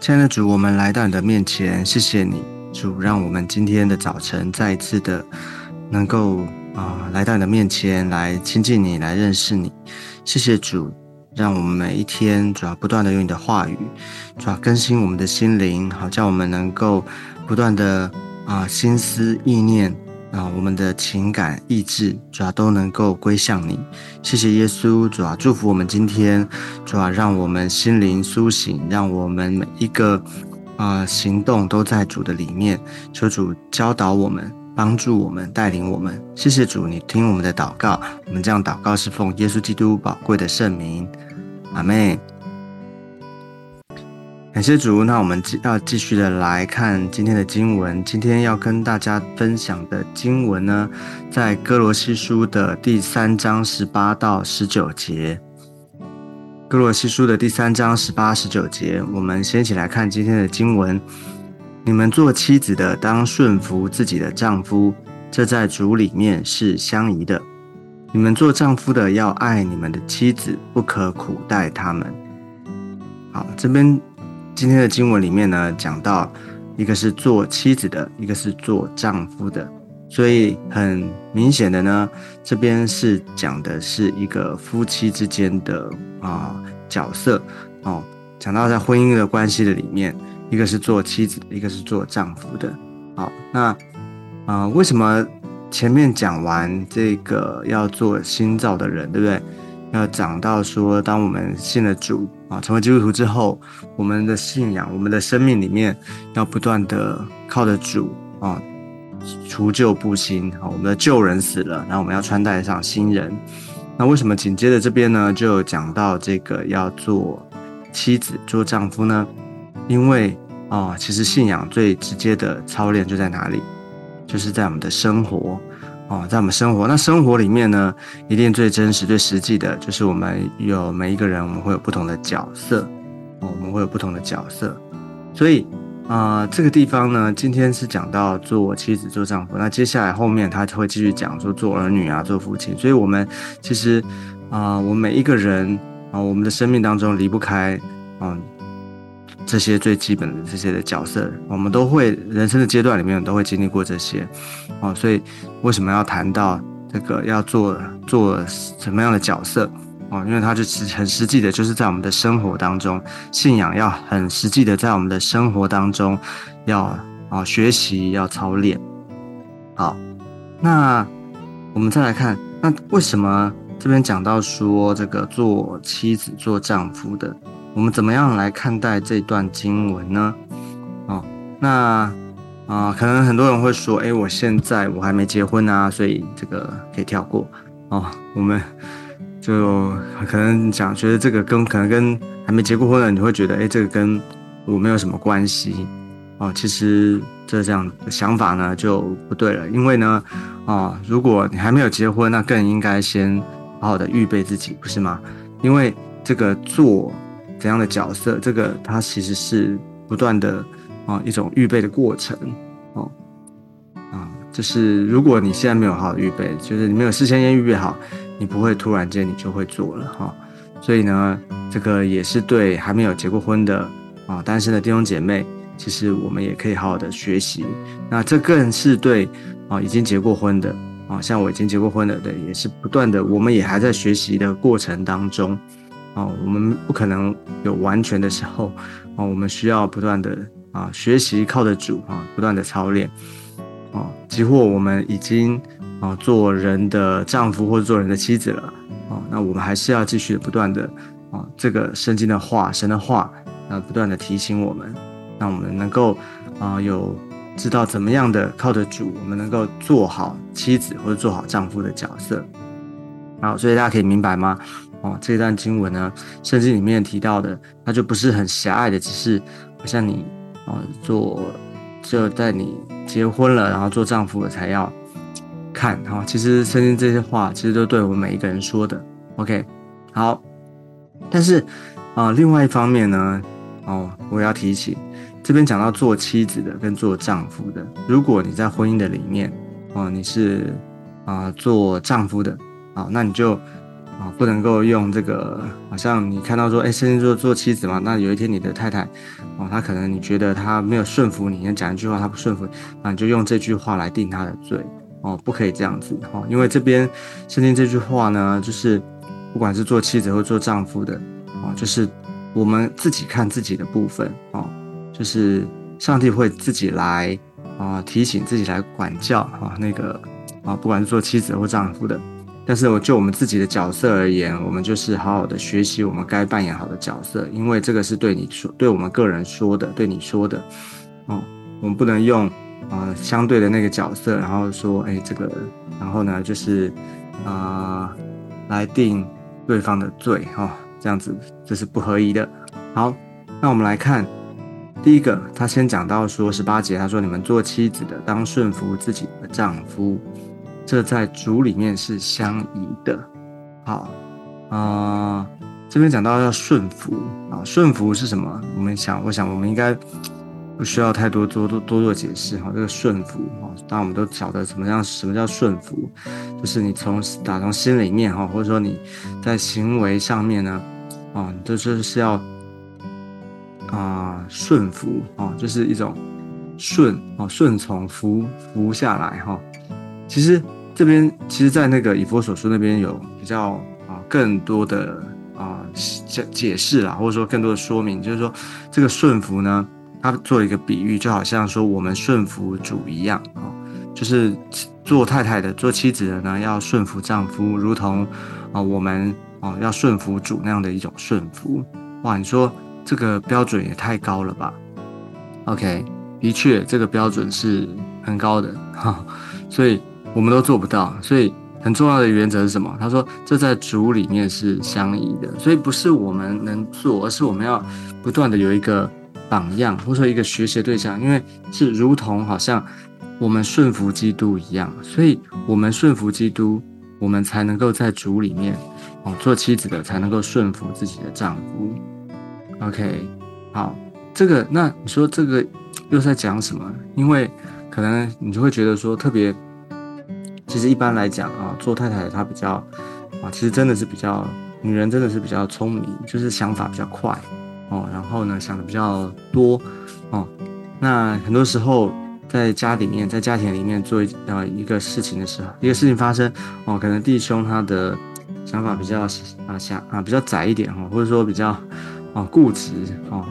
亲爱的主，我们来到你的面前，谢谢你，主，让我们今天的早晨再一次的能够啊来到你的面前来亲近你，来认识你。谢谢主，让我们每一天主要不断的用你的话语，主要更新我们的心灵，好叫我们能够不断的啊心思意念。啊，我们的情感、意志，主要都能够归向你。谢谢耶稣，主要祝福我们今天，主要让我们心灵苏醒，让我们每一个啊行动都在主的里面。求主教导我们，帮助我们，带领我们。谢谢主，你听我们的祷告。我们这样祷告是奉耶稣基督宝贵的圣名。阿妹。感谢主，那我们继要继续的来看今天的经文。今天要跟大家分享的经文呢，在哥罗西书的第三章十八到十九节。哥罗西书的第三章十八、十九节，我们先一起来看今天的经文。你们做妻子的，当顺服自己的丈夫，这在主里面是相宜的。你们做丈夫的，要爱你们的妻子，不可苦待他们。好，这边。今天的经文里面呢，讲到一个是做妻子的，一个是做丈夫的，所以很明显的呢，这边是讲的是一个夫妻之间的啊角色哦，讲到在婚姻的关系的里面，一个是做妻子，一个是做丈夫的。好，那啊，为什么前面讲完这个要做新造的人，对不对？要讲到说，当我们信了主。啊，成为基督徒之后，我们的信仰、我们的生命里面，要不断的靠着主啊，除旧布新。啊，我们的旧人死了，然后我们要穿戴上新人。那为什么紧接着这边呢，就讲到这个要做妻子、做丈夫呢？因为啊，其实信仰最直接的操练就在哪里？就是在我们的生活。哦，在我们生活，那生活里面呢，一定最真实、最实际的，就是我们有每一个人，我们会有不同的角色，哦，我们会有不同的角色。所以啊，这个地方呢，今天是讲到做妻子、做丈夫，那接下来后面他就会继续讲说做儿女啊、做父亲。所以，我们其实啊，我们每一个人啊，我们的生命当中离不开嗯。这些最基本的这些的角色，我们都会人生的阶段里面都会经历过这些，哦，所以为什么要谈到这个要做做什么样的角色，哦，因为它就是很实际的，就是在我们的生活当中，信仰要很实际的在我们的生活当中要啊学习要操练。好，那我们再来看，那为什么这边讲到说这个做妻子做丈夫的？我们怎么样来看待这段经文呢？哦，那啊，可能很多人会说，哎，我现在我还没结婚啊，所以这个可以跳过哦。我们就可能讲，觉得这个跟可能跟还没结过婚的，你会觉得，哎，这个跟我没有什么关系哦。其实这这样的想法呢就不对了，因为呢，啊，如果你还没有结婚，那更应该先好好的预备自己，不是吗？因为这个做。怎样的角色？这个它其实是不断的啊一种预备的过程哦啊，就是如果你现在没有好好预备，就是你没有事先先预备好，你不会突然间你就会做了哈。所以呢，这个也是对还没有结过婚的啊单身的弟兄姐妹，其实我们也可以好好的学习。那这更是对啊已经结过婚的啊，像我已经结过婚了的，也是不断的，我们也还在学习的过程当中。哦，我们不可能有完全的时候，哦，我们需要不断的啊学习，靠着主啊，不断的操练，哦，几乎我们已经啊做人的丈夫或者做人的妻子了，哦，那我们还是要继续不断的啊这个圣经的话，神的话，啊不断的提醒我们，让我们能够啊有知道怎么样的靠着主，我们能够做好妻子或者做好丈夫的角色，好，所以大家可以明白吗？哦，这段经文呢，圣经里面提到的，它就不是很狭隘的，只是好像你哦做，就在你结婚了，然后做丈夫了才要看哈。其实圣经这些话，其实都对我们每一个人说的。OK，好，但是啊，另外一方面呢，哦，我要提起这边讲到做妻子的跟做丈夫的，如果你在婚姻的里面，哦，你是啊做丈夫的，好，那你就。啊，不能够用这个，好像你看到说，哎，圣经做做妻子嘛，那有一天你的太太，哦，她可能你觉得她没有顺服你，你讲一句话她不顺服，那你就用这句话来定她的罪，哦，不可以这样子，哦，因为这边圣经这句话呢，就是不管是做妻子或做丈夫的，哦，就是我们自己看自己的部分，哦，就是上帝会自己来啊提醒自己来管教啊那个啊，不管是做妻子或丈夫的。但是，我就我们自己的角色而言，我们就是好好的学习我们该扮演好的角色，因为这个是对你说，对我们个人说的，对你说的，哦，我们不能用啊相对的那个角色，然后说，哎，这个，然后呢，就是啊来定对方的罪，哈，这样子这是不合宜的。好，那我们来看第一个，他先讲到说十八节，他说你们做妻子的当顺服自己的丈夫。这在主里面是相宜的，好啊，这边讲到要顺服啊，顺服是什么？我们想，我想我们应该不需要太多多多多做解释哈。这个顺服啊，当然我们都晓得什么样什么叫顺服，就是你从打从心里面哈，或者说你在行为上面呢，啊，就是是要啊顺服啊，就是一种顺啊顺从服服下来哈，其实。这边其实，在那个以佛所说那边有比较啊更多的啊解解释啦，或者说更多的说明，就是说这个顺服呢，他做一个比喻，就好像说我们顺服主一样啊，就是做太太的、做妻子的呢，要顺服丈夫，如同啊我们啊要顺服主那样的一种顺服。哇，你说这个标准也太高了吧？OK，的确这个标准是很高的哈，所以。我们都做不到，所以很重要的原则是什么？他说这在主里面是相宜的，所以不是我们能做，而是我们要不断的有一个榜样，或者说一个学习对象，因为是如同好像我们顺服基督一样，所以我们顺服基督，我们才能够在主里面哦，做妻子的才能够顺服自己的丈夫。OK，好，这个那你说这个又在讲什么？因为可能你就会觉得说特别。其实一般来讲啊，做太太她比较啊，其实真的是比较女人，真的是比较聪明，就是想法比较快哦。然后呢，想的比较多哦。那很多时候在家里面，在家庭里面做呃一个事情的时候，一个事情发生哦，可能弟兄他的想法比较啊想啊比较窄一点哈，或者说比较啊固执哦。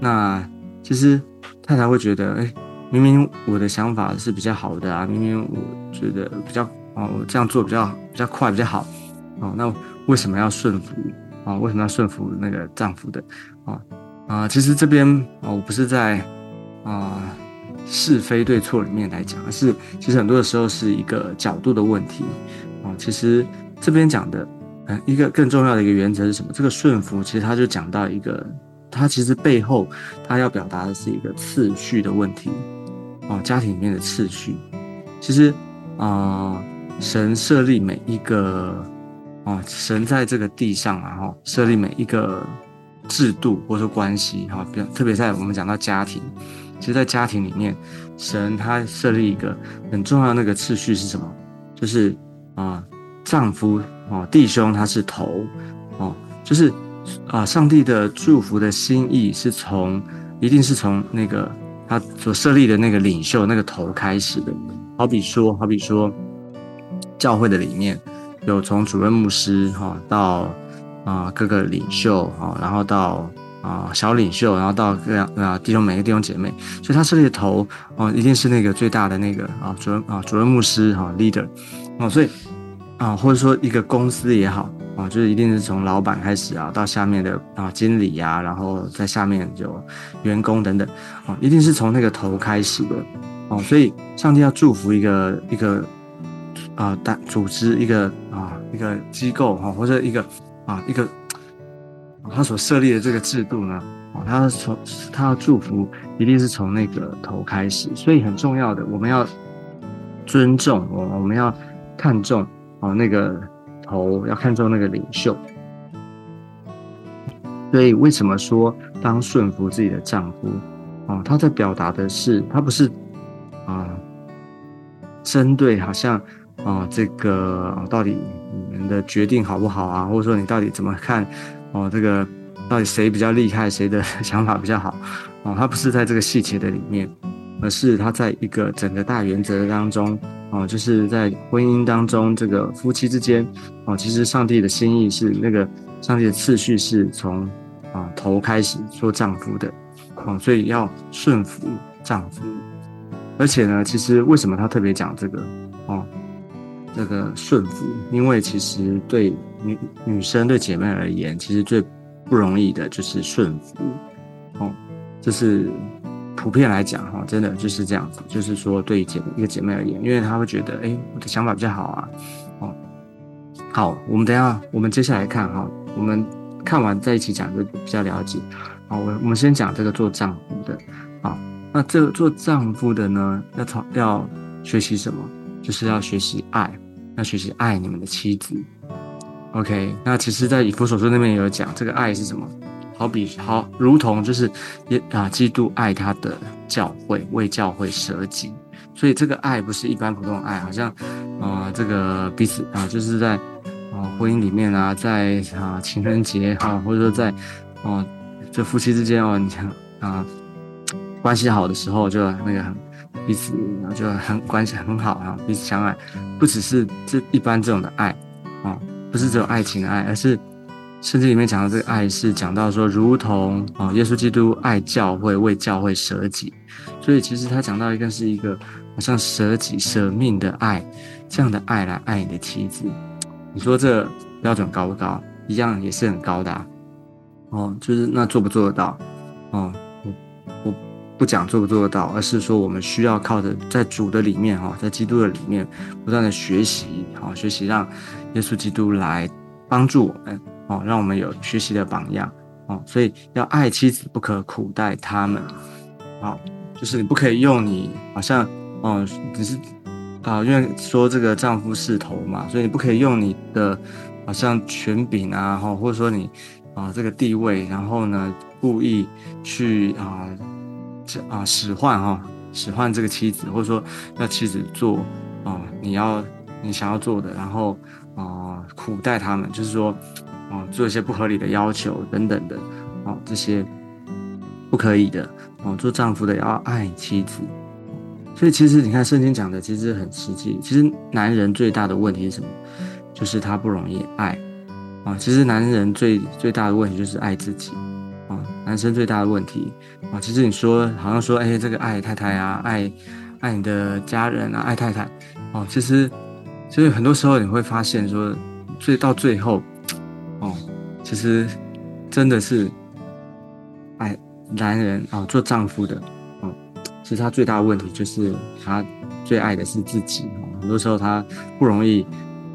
那其实太太会觉得哎。明明我的想法是比较好的啊，明明我觉得比较哦，我这样做比较比较快比较好哦，那为什么要顺服啊？为什么要顺服那个丈夫的啊啊？其实这边啊，我不是在啊是非对错里面来讲，而是其实很多的时候是一个角度的问题啊。其实这边讲的嗯，一个更重要的一个原则是什么？这个顺服其实他就讲到一个，他其实背后他要表达的是一个次序的问题。哦，家庭里面的次序，其实啊，神设立每一个哦，神在这个地上啊，哈，设立每一个制度或者说关系，哈，比特别在我们讲到家庭，其实，在家庭里面，神他设立一个很重要的那个次序是什么？就是啊，丈夫哦，弟兄他是头哦，就是啊，上帝的祝福的心意是从，一定是从那个。他所设立的那个领袖那个头开始的，好比说，好比说，教会的里面有从主任牧师哈到啊各个领袖哈，然后到啊小领袖，然后到各样啊弟兄每个弟兄姐妹，所以他设立的头哦一定是那个最大的那个啊主任啊主任牧师哈 leader 哦，所以啊或者说一个公司也好。啊，就是一定是从老板开始啊，到下面的啊经理呀，然后在下面有员工等等，啊，一定是从那个头开始的，哦，所以上帝要祝福一个一个啊大组织一个啊一个机构哈，或者一个啊一个他所设立的这个制度呢，哦，他从他要祝福一定是从那个头开始，所以很重要的，我们要尊重我，我们要看重哦那个。头要看重那个领袖，所以为什么说当顺服自己的丈夫啊？他在表达的是，他不是啊针对好像啊，这个到底你们的决定好不好啊？或者说你到底怎么看？哦，这个到底谁比较厉害，谁的想法比较好？哦，他不是在这个细节的里面，而是他在一个整个大原则当中。哦，就是在婚姻当中，这个夫妻之间，哦，其实上帝的心意是那个上帝的次序是从啊头开始做丈夫的，哦，所以要顺服丈夫。而且呢，其实为什么他特别讲这个？哦，这个顺服，因为其实对女女生对姐妹而言，其实最不容易的就是顺服。哦，这是。普遍来讲，哈，真的就是这样子，就是说，对姐一个姐妹而言，因为她会觉得，哎，我的想法比较好啊，哦，好，我们等下，我们接下来看哈，我们看完在一起讲就比较了解，好，我我们先讲这个做丈夫的，好，那这个做丈夫的呢，要从要学习什么？就是要学习爱，要学习爱你们的妻子，OK，那其实，在以弗所书那边也有讲，这个爱是什么？好比好，如同就是也啊，基督爱他的教会，为教会舍己。所以这个爱不是一般普通爱，好像啊，这个彼此啊，就是在啊婚姻里面啊，在啊情人节哈，或者说在哦这夫妻之间哦，你看啊关系好的时候就那个彼此就很关系很好啊，彼此相爱，不只是这一般这种的爱啊，不是只有爱情的爱，而是。圣经里面讲到这个爱是讲到说，如同啊，耶稣基督爱教会，为教会舍己，所以其实他讲到一个是一个好像舍己舍命的爱，这样的爱来爱你的妻子，你说这标准高不高？一样也是很高的哦。就是那做不做得到？哦，我我不讲做不做得到，而是说我们需要靠着在主的里面哈，在基督的里面不断的学习，好学习让耶稣基督来帮助我们。哦，让我们有学习的榜样哦，所以要爱妻子，不可苦待他们。好，就是你不可以用你好像哦，只是啊，因为说这个丈夫是头嘛，所以你不可以用你的好像权柄啊，哈，或者说你啊这个地位，然后呢故意去啊这啊使唤哈，使唤这个妻子，或者说要妻子做啊你要你想要做的，然后啊苦待他们，就是说。哦，做一些不合理的要求等等的，哦，这些不可以的。哦，做丈夫的要爱妻子。所以其实你看圣经讲的其实很实际。其实男人最大的问题是什么？就是他不容易爱。啊，其实男人最最大的问题就是爱自己。啊，男生最大的问题。啊，其实你说好像说，哎，这个爱太太啊，爱爱你的家人啊，爱太太。哦，其实所以很多时候你会发现说，最到最后。其实，真的是爱男人啊，做丈夫的，哦，其实他最大的问题就是他最爱的是自己哦。很多时候他不容易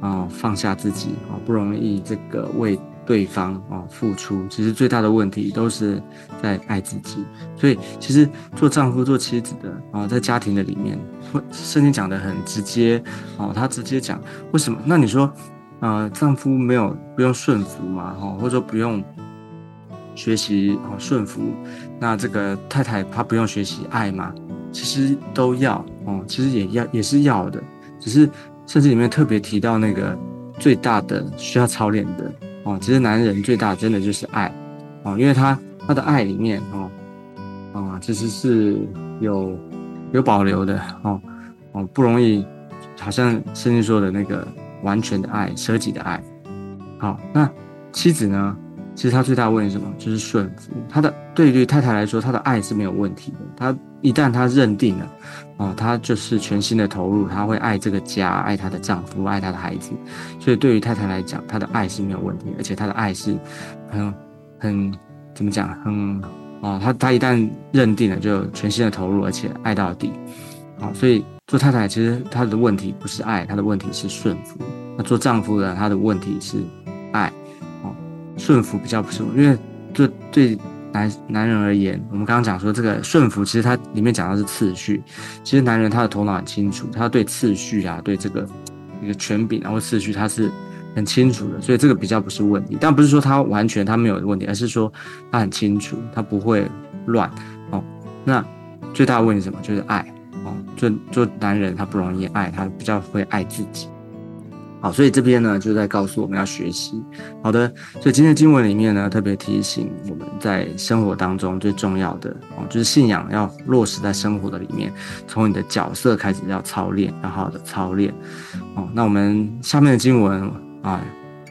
啊放下自己啊，不容易这个为对方啊付出。其实最大的问题都是在爱自己。所以其实做丈夫、做妻子的啊，在家庭的里面，圣经讲的很直接哦，他直接讲为什么？那你说？啊，丈夫没有不用顺服嘛，哈，或者说不用学习哦顺服，那这个太太她不用学习爱吗？其实都要哦，其实也要也是要的，只是甚至里面特别提到那个最大的需要操练的哦，其实男人最大真的就是爱哦，因为他他的爱里面哦，啊，其实是有有保留的哦哦，不容易，好像圣经说的那个。完全的爱，舍己的爱。好，那妻子呢？其实她最大的问题什么？就是顺服。她的对于太太来说，她的爱是没有问题的。她一旦她认定了，哦，她就是全心的投入，她会爱这个家，爱她的丈夫，爱她的孩子。所以对于太太来讲，她的爱是没有问题，而且她的爱是很很怎么讲？很哦，她她一旦认定了，就全心的投入，而且爱到底。好，所以。做太太其实她的问题不是爱，她的问题是顺服。那做丈夫的他的问题是爱，哦，顺服比较不是，因为对对男男人而言，我们刚刚讲说这个顺服，其实它里面讲的是次序。其实男人他的头脑很清楚，他对次序啊，对这个一个权柄啊或次序，他是很清楚的，所以这个比较不是问题。但不是说他完全他没有问题，而是说他很清楚，他不会乱。哦，那最大的问题什么？就是爱。做做男人他不容易爱，他比较会爱自己。好，所以这边呢就在告诉我们要学习。好的，所以今天经文里面呢特别提醒我们在生活当中最重要的哦，就是信仰要落实在生活的里面，从你的角色开始要操练，要好好的操练。哦，那我们下面的经文啊，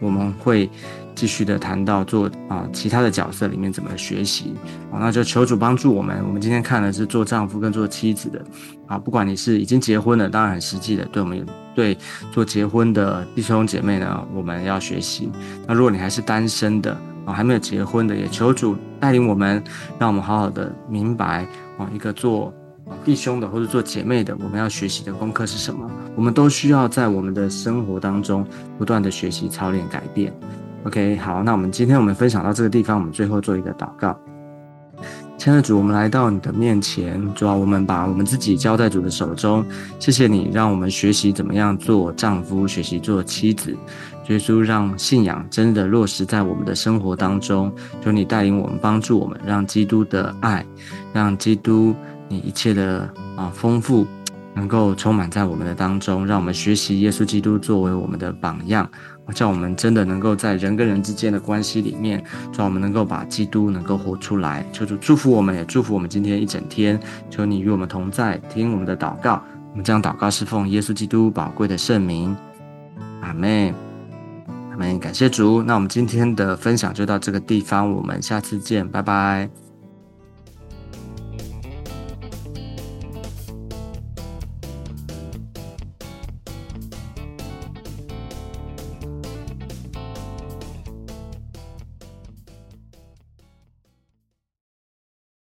我们会。继续的谈到做啊其他的角色里面怎么学习啊，那就求主帮助我们。我们今天看的是做丈夫跟做妻子的啊，不管你是已经结婚了，当然很实际的，对我们对做结婚的弟兄姐妹呢，我们要学习。那如果你还是单身的啊，还没有结婚的，也求主带领我们，让我们好好的明白啊，一个做弟兄的或者做姐妹的，我们要学习的功课是什么？我们都需要在我们的生活当中不断的学习、操练、改变。OK，好，那我们今天我们分享到这个地方，我们最后做一个祷告。亲爱的主，我们来到你的面前，主要我们把我们自己交在主的手中。谢谢你，让我们学习怎么样做丈夫，学习做妻子。耶稣让信仰真的落实在我们的生活当中。求你带领我们，帮助我们，让基督的爱，让基督你一切的啊丰富，能够充满在我们的当中。让我们学习耶稣基督作为我们的榜样。叫我们真的能够在人跟人之间的关系里面，让我们能够把基督能够活出来。求主祝福我们，也祝福我们今天一整天。求你与我们同在，听我们的祷告。我们将祷告是奉耶稣基督宝贵的圣名。阿门。阿门。感谢主。那我们今天的分享就到这个地方，我们下次见，拜拜。